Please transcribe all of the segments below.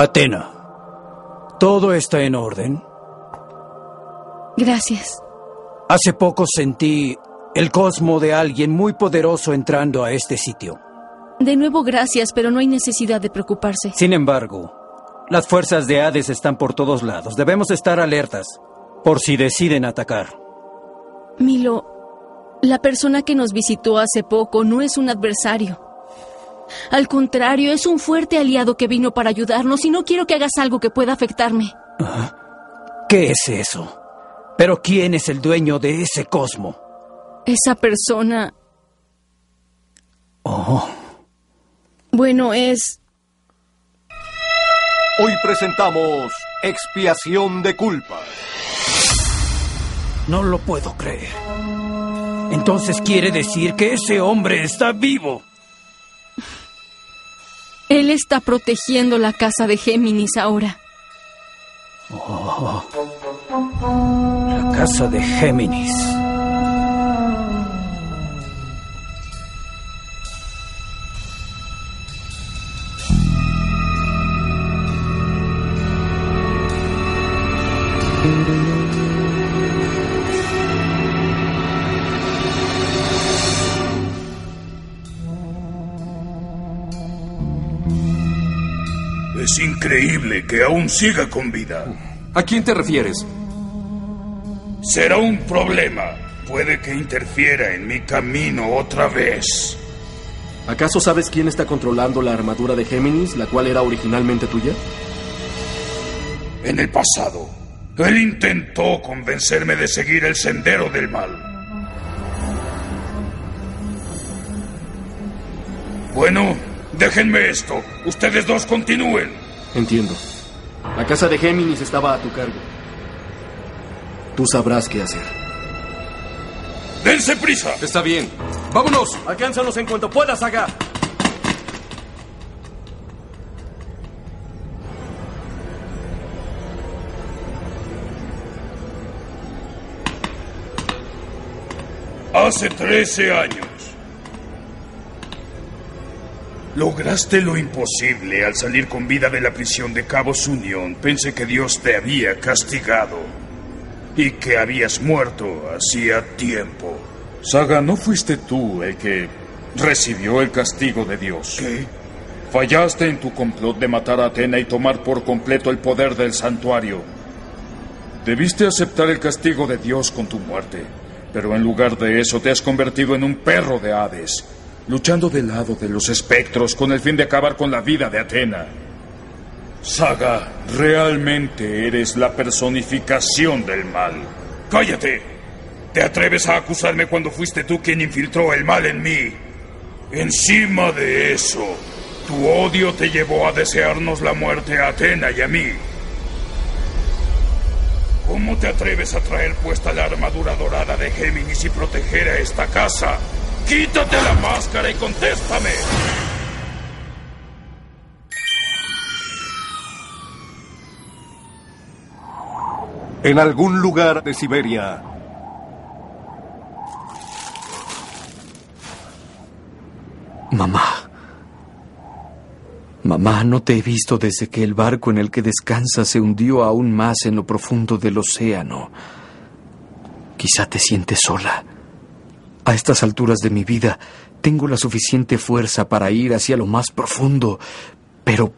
Atena, ¿todo está en orden? Gracias. Hace poco sentí el cosmo de alguien muy poderoso entrando a este sitio. De nuevo gracias, pero no hay necesidad de preocuparse. Sin embargo, las fuerzas de Hades están por todos lados. Debemos estar alertas por si deciden atacar. Milo, la persona que nos visitó hace poco no es un adversario. Al contrario, es un fuerte aliado que vino para ayudarnos y no quiero que hagas algo que pueda afectarme. ¿Qué es eso? ¿Pero quién es el dueño de ese cosmo? Esa persona... Oh. Bueno, es... Hoy presentamos Expiación de Culpa. No lo puedo creer. Entonces quiere decir que ese hombre está vivo. Él está protegiendo la casa de Géminis ahora. Oh. La casa de Géminis. Aún siga con vida. ¿A quién te refieres? Será un problema. Puede que interfiera en mi camino otra vez. ¿Acaso sabes quién está controlando la armadura de Géminis, la cual era originalmente tuya? En el pasado, él intentó convencerme de seguir el sendero del mal. Bueno, déjenme esto. Ustedes dos continúen. Entiendo. La casa de Géminis estaba a tu cargo. Tú sabrás qué hacer. ¡Dense prisa! Está bien. ¡Vámonos! Alcánzanos en cuanto puedas, Saga. Hace 13 años. Lograste lo imposible al salir con vida de la prisión de Cabos Union. Pensé que Dios te había castigado y que habías muerto hacía tiempo. Saga, ¿no fuiste tú el que recibió el castigo de Dios? ¿Qué? Fallaste en tu complot de matar a Atena y tomar por completo el poder del santuario. Debiste aceptar el castigo de Dios con tu muerte, pero en lugar de eso te has convertido en un perro de Hades, luchando del lado de los espectros con el fin de acabar con la vida de Atena. Saga, realmente eres la personificación del mal. ¡Cállate! ¿Te atreves a acusarme cuando fuiste tú quien infiltró el mal en mí? Encima de eso, tu odio te llevó a desearnos la muerte a Atena y a mí. ¿Cómo te atreves a traer puesta la armadura dorada de Géminis y proteger a esta casa? ¡Quítate la máscara y contéstame! En algún lugar de Siberia. Mamá. Mamá, no te he visto desde que el barco en el que descansas se hundió aún más en lo profundo del océano. Quizá te sientes sola. A estas alturas de mi vida tengo la suficiente fuerza para ir hacia lo más profundo, pero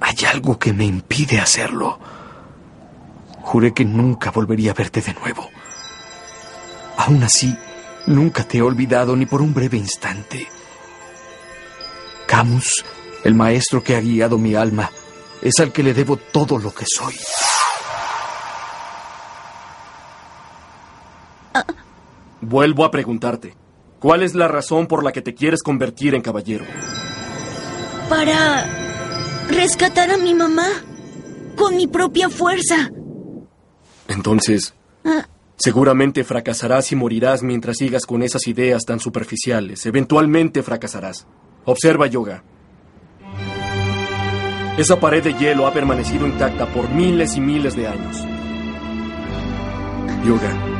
hay algo que me impide hacerlo. Juré que nunca volvería a verte de nuevo. Aún así, nunca te he olvidado ni por un breve instante. Camus, el maestro que ha guiado mi alma, es al que le debo todo lo que soy. Vuelvo a preguntarte. ¿Cuál es la razón por la que te quieres convertir en caballero? Para rescatar a mi mamá con mi propia fuerza. Entonces, Ah, seguramente fracasarás y morirás mientras sigas con esas ideas tan superficiales. Eventualmente fracasarás. Observa, Yoga. Esa pared de hielo ha permanecido intacta por miles y miles de años. Yoga,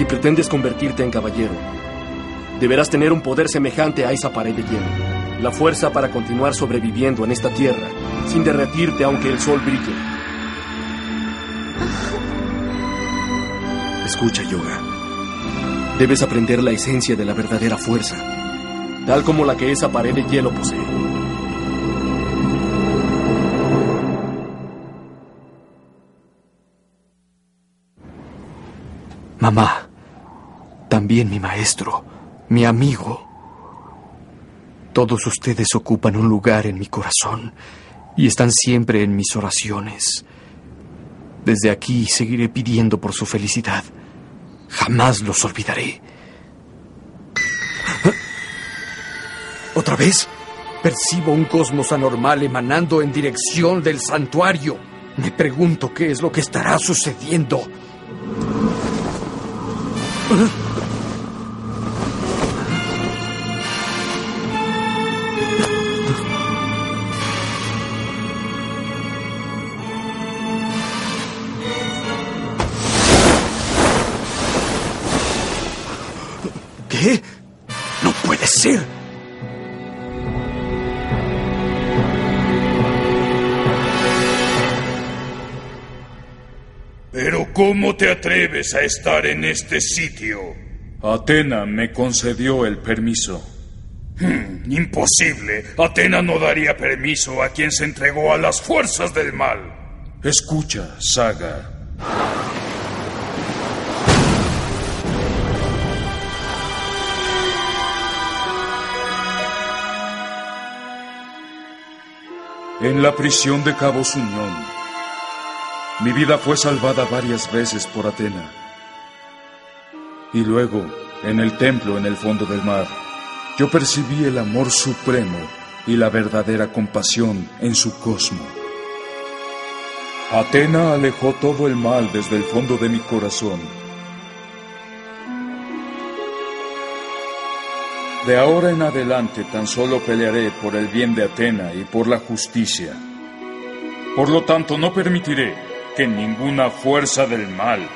si pretendes convertirte en caballero, deberás tener un poder semejante a esa pared de hielo. la fuerza para continuar sobreviviendo en esta tierra, sin derretirte aunque el sol brille. Escucha, Yoga. Debes aprender la esencia de la verdadera fuerza, tal como la que esa pared de hielo posee. Mamá, también mi maestro, mi amigo. Todos ustedes ocupan un lugar en mi corazón y están siempre en mis oraciones. Desde aquí seguiré pidiendo por su felicidad. Jamás los olvidaré. ¿Otra vez? Percibo un cosmos anormal emanando en dirección del santuario. Me pregunto qué es lo que estará sucediendo. ¿Qué? ¿cómo te atreves a estar en este sitio? Atena me concedió el permiso. Hmm, imposible. Atena no daría permiso a quien se entregó a las fuerzas del mal. Escucha, Saga. En la prisión de Cabos Unión, mi vida fue salvada varias veces por Atena. Y luego, en el templo en el fondo del mar, yo percibí el amor supremo y la verdadera compasión en su cosmo. Atena alejó todo el mal desde el fondo de mi corazón. De ahora en adelante tan solo pelearé por el bien de Atena y por la justicia. Por lo tanto, no permitiré que ninguna fuerza del mal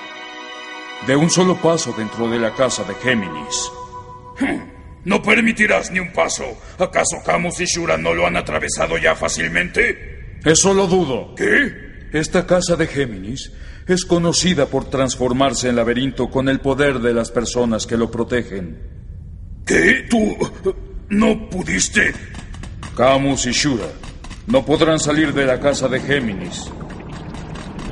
dé un solo paso dentro de la casa de Géminis. No permitirás ni un paso. ¿Acaso Camus y Shura no lo han atravesado ya fácilmente? Eso lo dudo. ¿Qué? Esta casa de Géminis es conocida por transformarse en laberinto con el poder de las personas que lo protegen. ¿Qué? ¿Tú no pudiste? Camus y Shura no podrán salir de la casa de Géminis.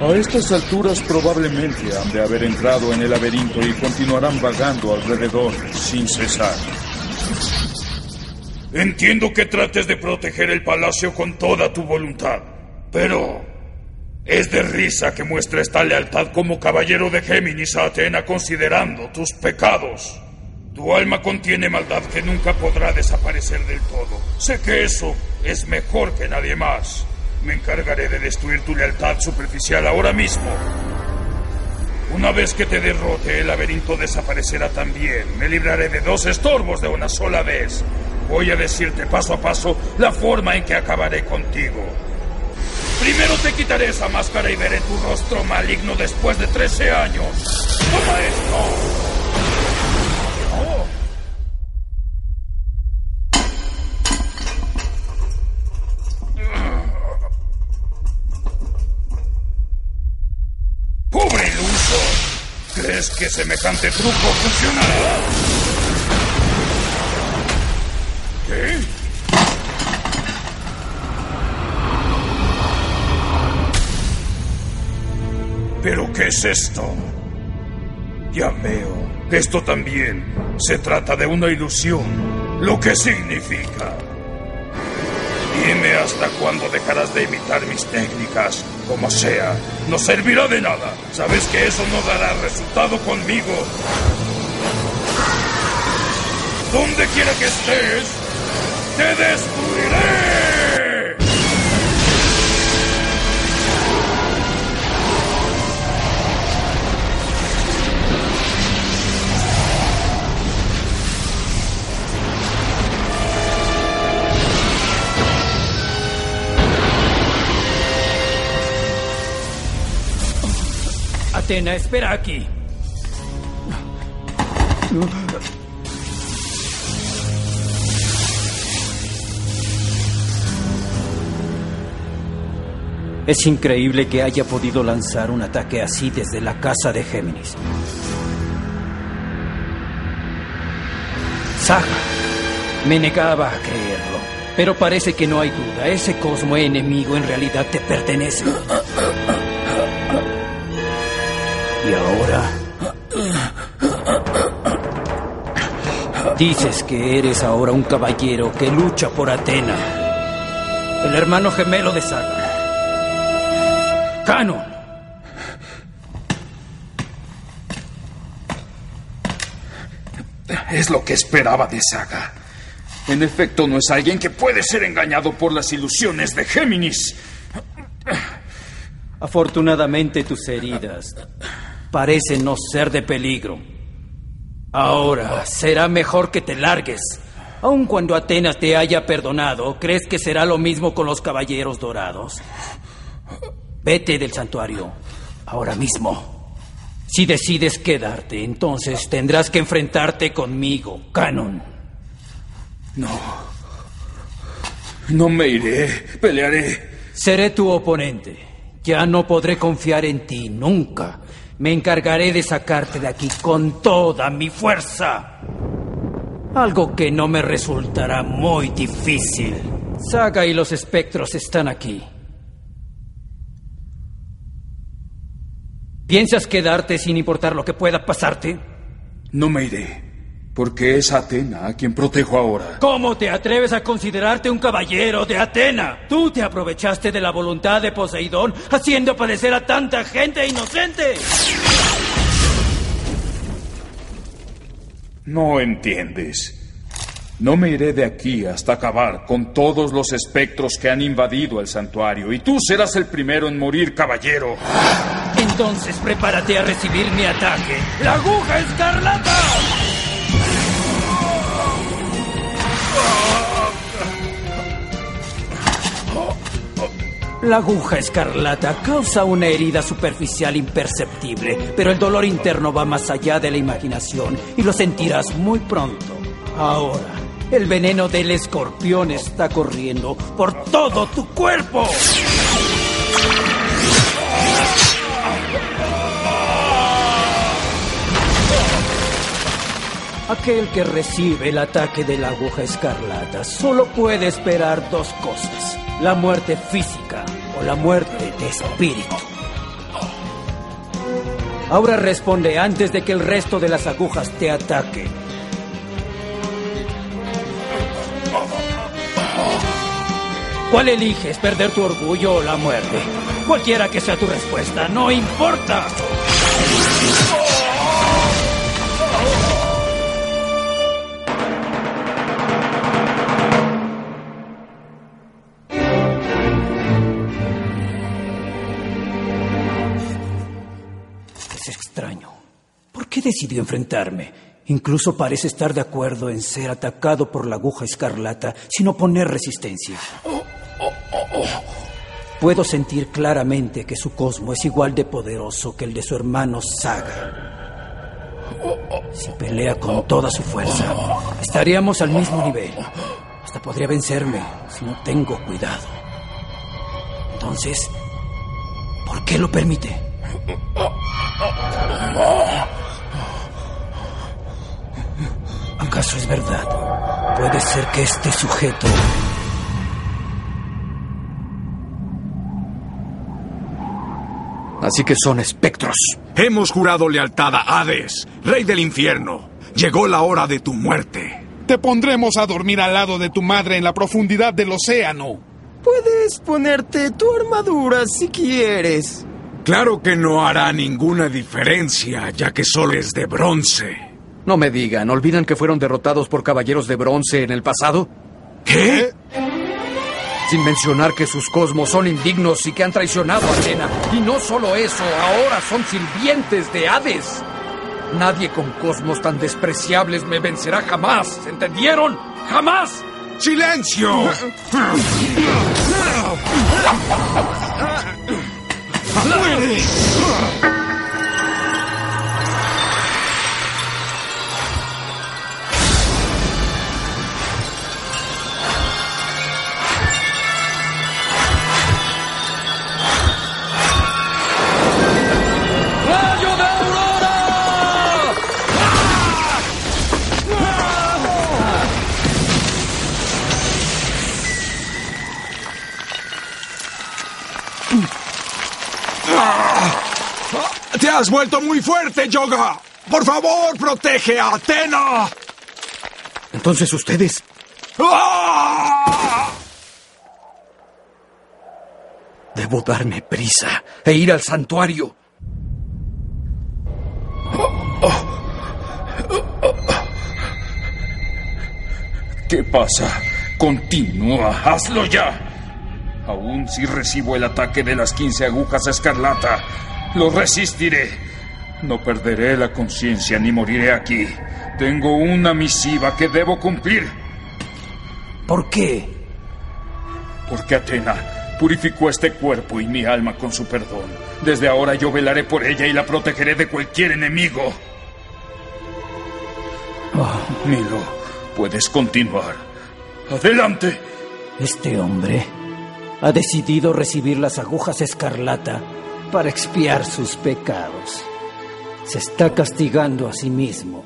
A estas alturas probablemente han de haber entrado en el laberinto y continuarán vagando alrededor sin cesar. Entiendo que trates de proteger el palacio con toda tu voluntad, pero es de risa que muestres tal lealtad como caballero de Géminis a Atena considerando tus pecados. Tu alma contiene maldad que nunca podrá desaparecer del todo. Sé que eso es mejor que nadie más. Me encargaré de destruir tu lealtad superficial ahora mismo. Una vez que te derrote, el laberinto desaparecerá también. Me libraré de dos estorbos de una sola vez. Voy a decirte paso a paso la forma en que acabaré contigo. Primero te quitaré esa máscara y veré tu rostro maligno después de 13 años. ¡Toma esto! ¿Crees que semejante truco funcionará? ¿Qué? ¿Pero qué es esto? Ya veo. Esto también se trata de una ilusión. Lo que significa. Dime hasta cuándo dejarás de imitar mis técnicas. Como sea, no servirá de nada. Sabes que eso no dará resultado conmigo. Donde quiera que estés, te destruiré. Espera aquí. Es increíble que haya podido lanzar un ataque así desde la casa de Géminis. Saga, me negaba a creerlo, pero parece que no hay duda. Ese cosmo enemigo en realidad te pertenece. Y ahora... Dices que eres ahora un caballero que lucha por Atena. El hermano gemelo de Saga. Canon. Es lo que esperaba de Saga. En efecto, no es alguien que puede ser engañado por las ilusiones de Géminis. Afortunadamente tus heridas parecen no ser de peligro. Ahora será mejor que te largues. Aun cuando Atenas te haya perdonado, ¿crees que será lo mismo con los caballeros dorados? Vete del santuario ahora mismo. Si decides quedarte, entonces tendrás que enfrentarte conmigo, Canon. No. No me iré. Pelearé. Seré tu oponente. Ya no podré confiar en ti nunca. Me encargaré de sacarte de aquí con toda mi fuerza. Algo que no me resultará muy difícil. Saga y los espectros están aquí. ¿Piensas quedarte sin importar lo que pueda pasarte? No me iré. Porque es Atena a quien protejo ahora. ¿Cómo te atreves a considerarte un caballero de Atena? Tú te aprovechaste de la voluntad de Poseidón haciendo padecer a tanta gente inocente. No entiendes. No me iré de aquí hasta acabar con todos los espectros que han invadido el santuario y tú serás el primero en morir, caballero. Entonces prepárate a recibir mi ataque. ¡La aguja escarlata! La aguja escarlata causa una herida superficial imperceptible, pero el dolor interno va más allá de la imaginación y lo sentirás muy pronto. Ahora, el veneno del escorpión está corriendo por todo tu cuerpo. Aquel que recibe el ataque de la aguja escarlata solo puede esperar dos cosas, la muerte física o la muerte de espíritu. Ahora responde antes de que el resto de las agujas te ataquen. ¿Cuál eliges, perder tu orgullo o la muerte? Cualquiera que sea tu respuesta, no importa. Decidió enfrentarme? Incluso parece estar de acuerdo en ser atacado por la aguja escarlata sin oponer resistencia. Puedo sentir claramente que su cosmo es igual de poderoso que el de su hermano Saga. Si pelea con toda su fuerza, estaríamos al mismo nivel. Hasta podría vencerme si no tengo cuidado. Entonces, ¿por qué lo permite? ¿Acaso es verdad? Puede ser que este sujeto... Así que son espectros. Hemos jurado lealtad a Hades, rey del infierno. Llegó la hora de tu muerte. Te pondremos a dormir al lado de tu madre en la profundidad del océano. Puedes ponerte tu armadura si quieres. Claro que no hará ninguna diferencia, ya que solo es de bronce. No me digan, ¿olvidan que fueron derrotados por caballeros de bronce en el pasado? ¿Qué? Sin mencionar que sus cosmos son indignos y que han traicionado a Atena. Y no solo eso, ahora son sirvientes de Hades. Nadie con cosmos tan despreciables me vencerá jamás. ¿Entendieron? ¡Jamás! ¡Silencio! has vuelto muy fuerte, Yoga. Por favor, protege a Atena. Entonces ustedes... ¡Ah! Debo darme prisa e ir al santuario. ¿Qué pasa? Continúa, hazlo ya. Aún si recibo el ataque de las 15 agujas escarlata, lo resistiré. No perderé la conciencia ni moriré aquí. Tengo una misiva que debo cumplir. ¿Por qué? Porque Atena purificó este cuerpo y mi alma con su perdón. Desde ahora yo velaré por ella y la protegeré de cualquier enemigo. Oh, Milo, puedes continuar. Adelante. Este hombre ha decidido recibir las agujas escarlata para expiar sus pecados. Se está castigando a sí mismo.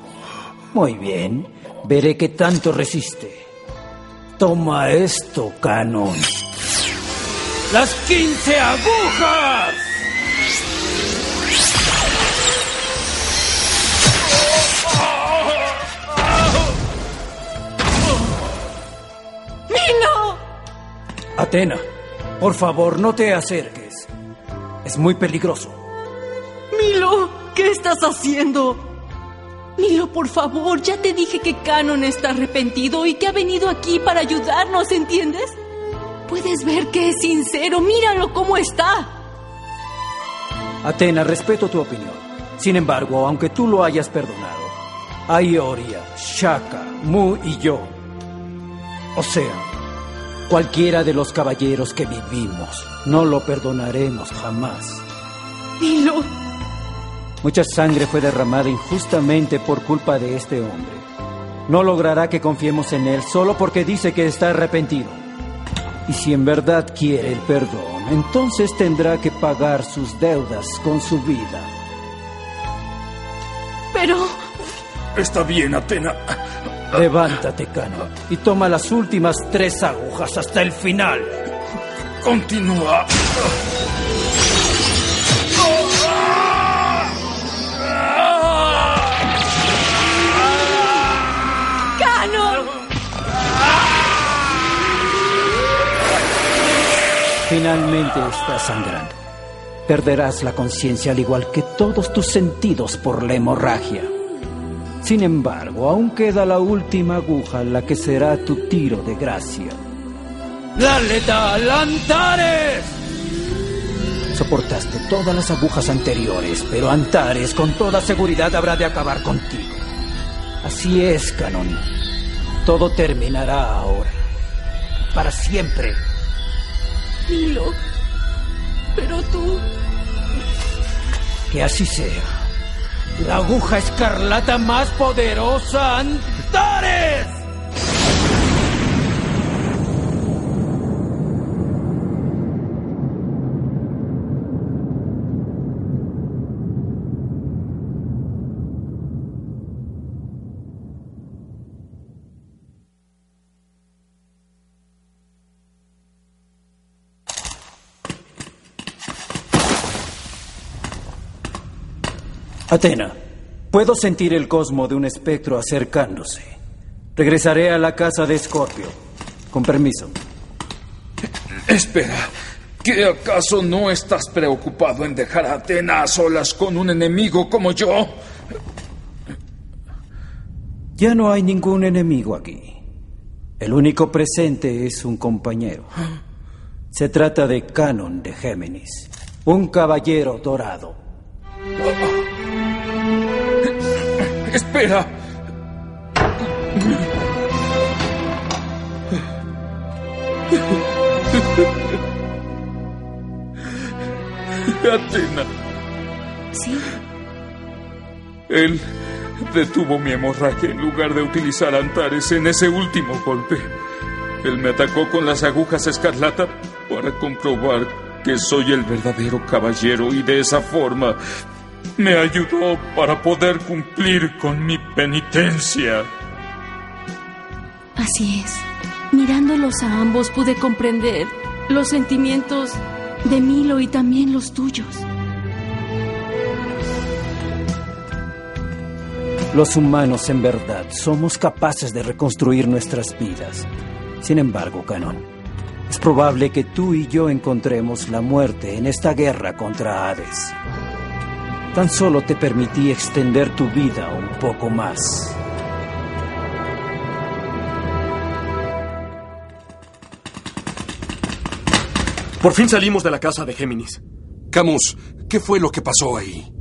Muy bien, veré qué tanto resiste. Toma esto, Canon. ¡Las quince agujas! ¡Milo! Atena, por favor, no te acerques. Es muy peligroso. Milo, ¿qué estás haciendo? Milo, por favor, ya te dije que Canon está arrepentido y que ha venido aquí para ayudarnos, ¿entiendes? Puedes ver que es sincero, míralo cómo está. Atena, respeto tu opinión. Sin embargo, aunque tú lo hayas perdonado, Aioria, Shaka, Mu y yo, o sea, cualquiera de los caballeros que vivimos, no lo perdonaremos jamás. Milo. Mucha sangre fue derramada injustamente por culpa de este hombre. No logrará que confiemos en él solo porque dice que está arrepentido. Y si en verdad quiere el perdón, entonces tendrá que pagar sus deudas con su vida. Pero... Está bien, Atena. Levántate, Cano, y toma las últimas tres agujas hasta el final. Continúa. Finalmente estás sangrando. Perderás la conciencia al igual que todos tus sentidos por la hemorragia. Sin embargo, aún queda la última aguja, la que será tu tiro de gracia. ¡La letal Antares! Soportaste todas las agujas anteriores, pero Antares con toda seguridad habrá de acabar contigo. Así es, Canon. Todo terminará ahora. Para siempre. Milo. Pero tú... Que así sea. La aguja escarlata más poderosa, Antares. Atena, puedo sentir el cosmo de un espectro acercándose. Regresaré a la casa de Escorpio. Con permiso. Espera. ¿Qué acaso no estás preocupado en dejar a Atena a solas con un enemigo como yo? Ya no hay ningún enemigo aquí. El único presente es un compañero. Se trata de Canon de Géminis, un caballero dorado. Espera. Atena. ¿Sí? Él detuvo mi hemorragia en lugar de utilizar Antares en ese último golpe. Él me atacó con las agujas escarlata para comprobar que soy el verdadero caballero y de esa forma me ayudó para poder cumplir con mi penitencia. Así es. Mirándolos a ambos pude comprender los sentimientos de Milo y también los tuyos. Los humanos, en verdad, somos capaces de reconstruir nuestras vidas. Sin embargo, Canon, es probable que tú y yo encontremos la muerte en esta guerra contra Hades. Tan solo te permití extender tu vida un poco más. Por fin salimos de la casa de Géminis. Camus, ¿qué fue lo que pasó ahí?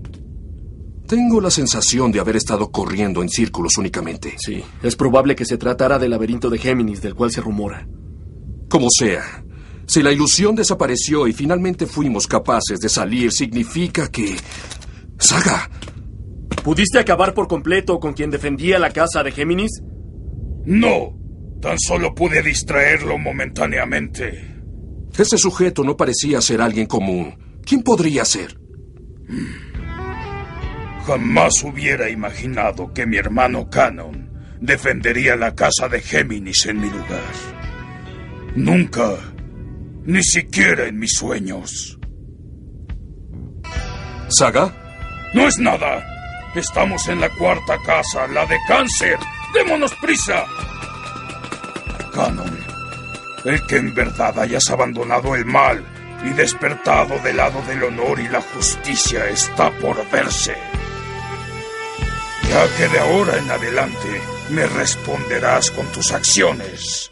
Tengo la sensación de haber estado corriendo en círculos únicamente. Sí, es probable que se tratara del laberinto de Géminis del cual se rumora. Como sea, si la ilusión desapareció y finalmente fuimos capaces de salir, significa que... Saga. ¿Pudiste acabar por completo con quien defendía la casa de Géminis? No, tan solo pude distraerlo momentáneamente. Ese sujeto no parecía ser alguien común. ¿Quién podría ser? Jamás hubiera imaginado que mi hermano Canon defendería la casa de Géminis en mi lugar. Nunca, ni siquiera en mis sueños. ¿Saga? No es nada. Estamos en la cuarta casa, la de cáncer. ¡Démonos prisa! Canon, el que en verdad hayas abandonado el mal y despertado del lado del honor y la justicia está por verse. Ya que de ahora en adelante me responderás con tus acciones.